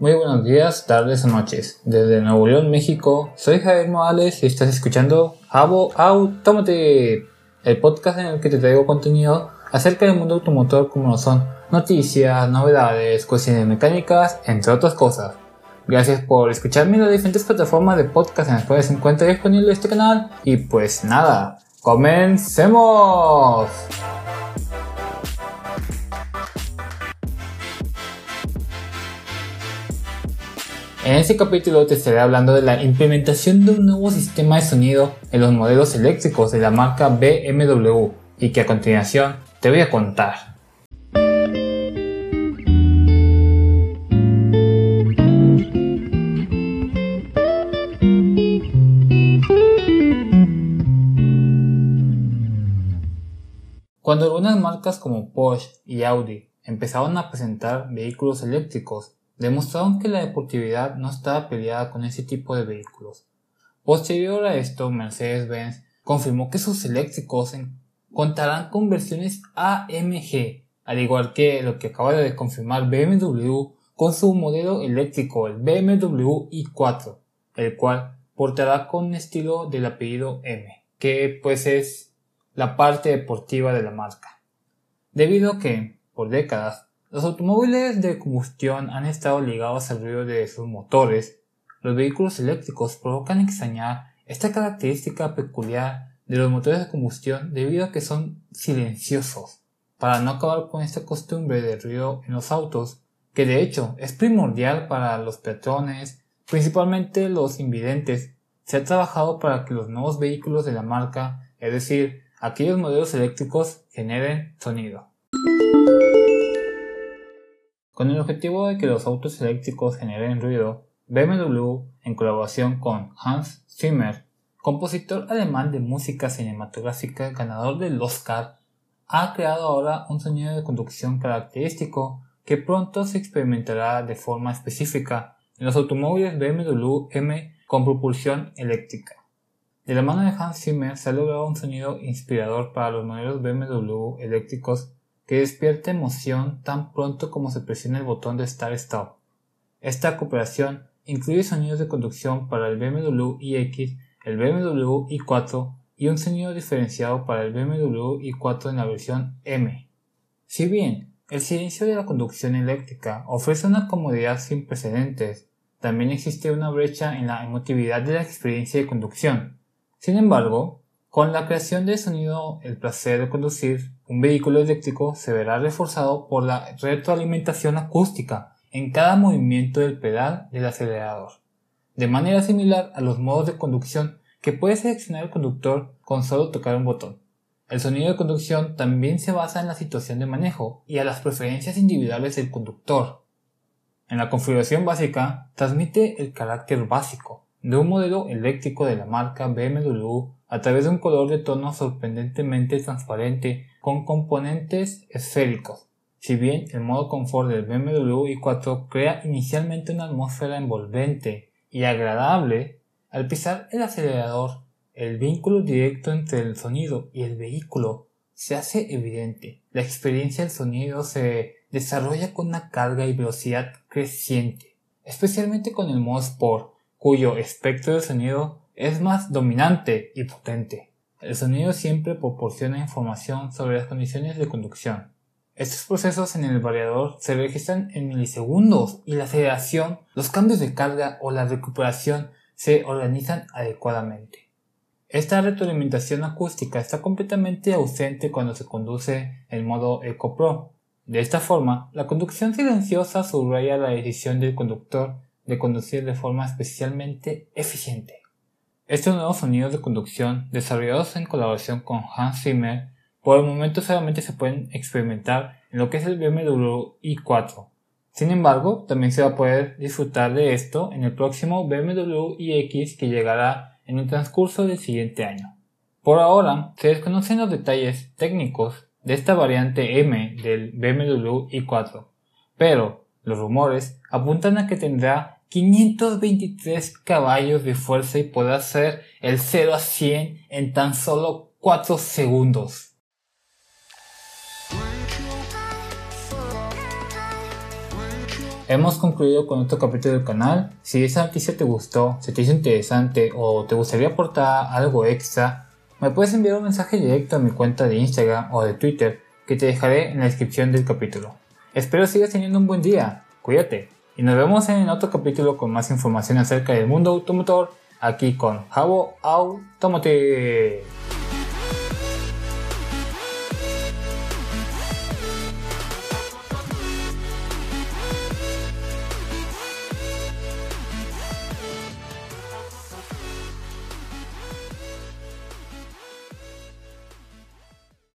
Muy buenos días, tardes o noches. Desde Nuevo León, México, soy Javier Morales y estás escuchando Jabo Automate, el podcast en el que te traigo contenido acerca del mundo automotor como lo son noticias, novedades, cuestiones mecánicas, entre otras cosas. Gracias por escucharme en las diferentes plataformas de podcast en las cuales se encuentra disponible este canal. Y pues nada, comencemos. En este capítulo te estaré hablando de la implementación de un nuevo sistema de sonido en los modelos eléctricos de la marca BMW y que a continuación te voy a contar. Cuando algunas marcas como Porsche y Audi empezaron a presentar vehículos eléctricos, demostraron que la deportividad no estaba peleada con ese tipo de vehículos. Posterior a esto, Mercedes-Benz confirmó que sus eléctricos contarán con versiones AMG, al igual que lo que acaba de confirmar BMW con su modelo eléctrico, el BMW i4, el cual portará con estilo del apellido M, que pues es la parte deportiva de la marca. Debido a que, por décadas, los automóviles de combustión han estado ligados al ruido de sus motores. Los vehículos eléctricos provocan extrañar esta característica peculiar de los motores de combustión debido a que son silenciosos, para no acabar con esta costumbre de ruido en los autos, que de hecho es primordial para los peatones, principalmente los invidentes. Se ha trabajado para que los nuevos vehículos de la marca, es decir, aquellos modelos eléctricos, generen sonido. Con el objetivo de que los autos eléctricos generen ruido, BMW, en colaboración con Hans Zimmer, compositor alemán de música cinematográfica ganador del Oscar, ha creado ahora un sonido de conducción característico que pronto se experimentará de forma específica en los automóviles BMW M con propulsión eléctrica. De la mano de Hans Zimmer se ha logrado un sonido inspirador para los modelos BMW eléctricos que despierta emoción tan pronto como se presiona el botón de Start Stop. Esta cooperación incluye sonidos de conducción para el BMW iX, el BMW i4 y un sonido diferenciado para el BMW i4 en la versión M. Si bien el silencio de la conducción eléctrica ofrece una comodidad sin precedentes, también existe una brecha en la emotividad de la experiencia de conducción. Sin embargo, con la creación del sonido El placer de conducir, un vehículo eléctrico se verá reforzado por la retroalimentación acústica en cada movimiento del pedal del acelerador, de manera similar a los modos de conducción que puede seleccionar el conductor con solo tocar un botón. El sonido de conducción también se basa en la situación de manejo y a las preferencias individuales del conductor. En la configuración básica transmite el carácter básico de un modelo eléctrico de la marca BMW a través de un color de tono sorprendentemente transparente con componentes esféricos. Si bien el modo confort del BMW i4 crea inicialmente una atmósfera envolvente y agradable, al pisar el acelerador, el vínculo directo entre el sonido y el vehículo se hace evidente. La experiencia del sonido se desarrolla con una carga y velocidad creciente, especialmente con el modo Sport, cuyo espectro de sonido es más dominante y potente. El sonido siempre proporciona información sobre las condiciones de conducción. Estos procesos en el variador se registran en milisegundos y la aceleración, los cambios de carga o la recuperación se organizan adecuadamente. Esta retroalimentación acústica está completamente ausente cuando se conduce en modo Eco Pro. De esta forma, la conducción silenciosa subraya la decisión del conductor de conducir de forma especialmente eficiente. Estos nuevos sonidos de conducción, desarrollados en colaboración con Hans Zimmer, por el momento solamente se pueden experimentar en lo que es el BMW i4. Sin embargo, también se va a poder disfrutar de esto en el próximo BMW iX que llegará en el transcurso del siguiente año. Por ahora, se desconocen los detalles técnicos de esta variante M del BMW i4, pero los rumores apuntan a que tendrá 523 caballos de fuerza y podrá hacer el 0 a 100 en tan solo 4 segundos. hemos concluido con otro capítulo del canal. Si esa noticia te gustó, si te hizo interesante o te gustaría aportar algo extra, me puedes enviar un mensaje directo a mi cuenta de Instagram o de Twitter que te dejaré en la descripción del capítulo. Espero sigas teniendo un buen día, cuídate y nos vemos en otro capítulo con más información acerca del mundo automotor aquí con Javo Automotive.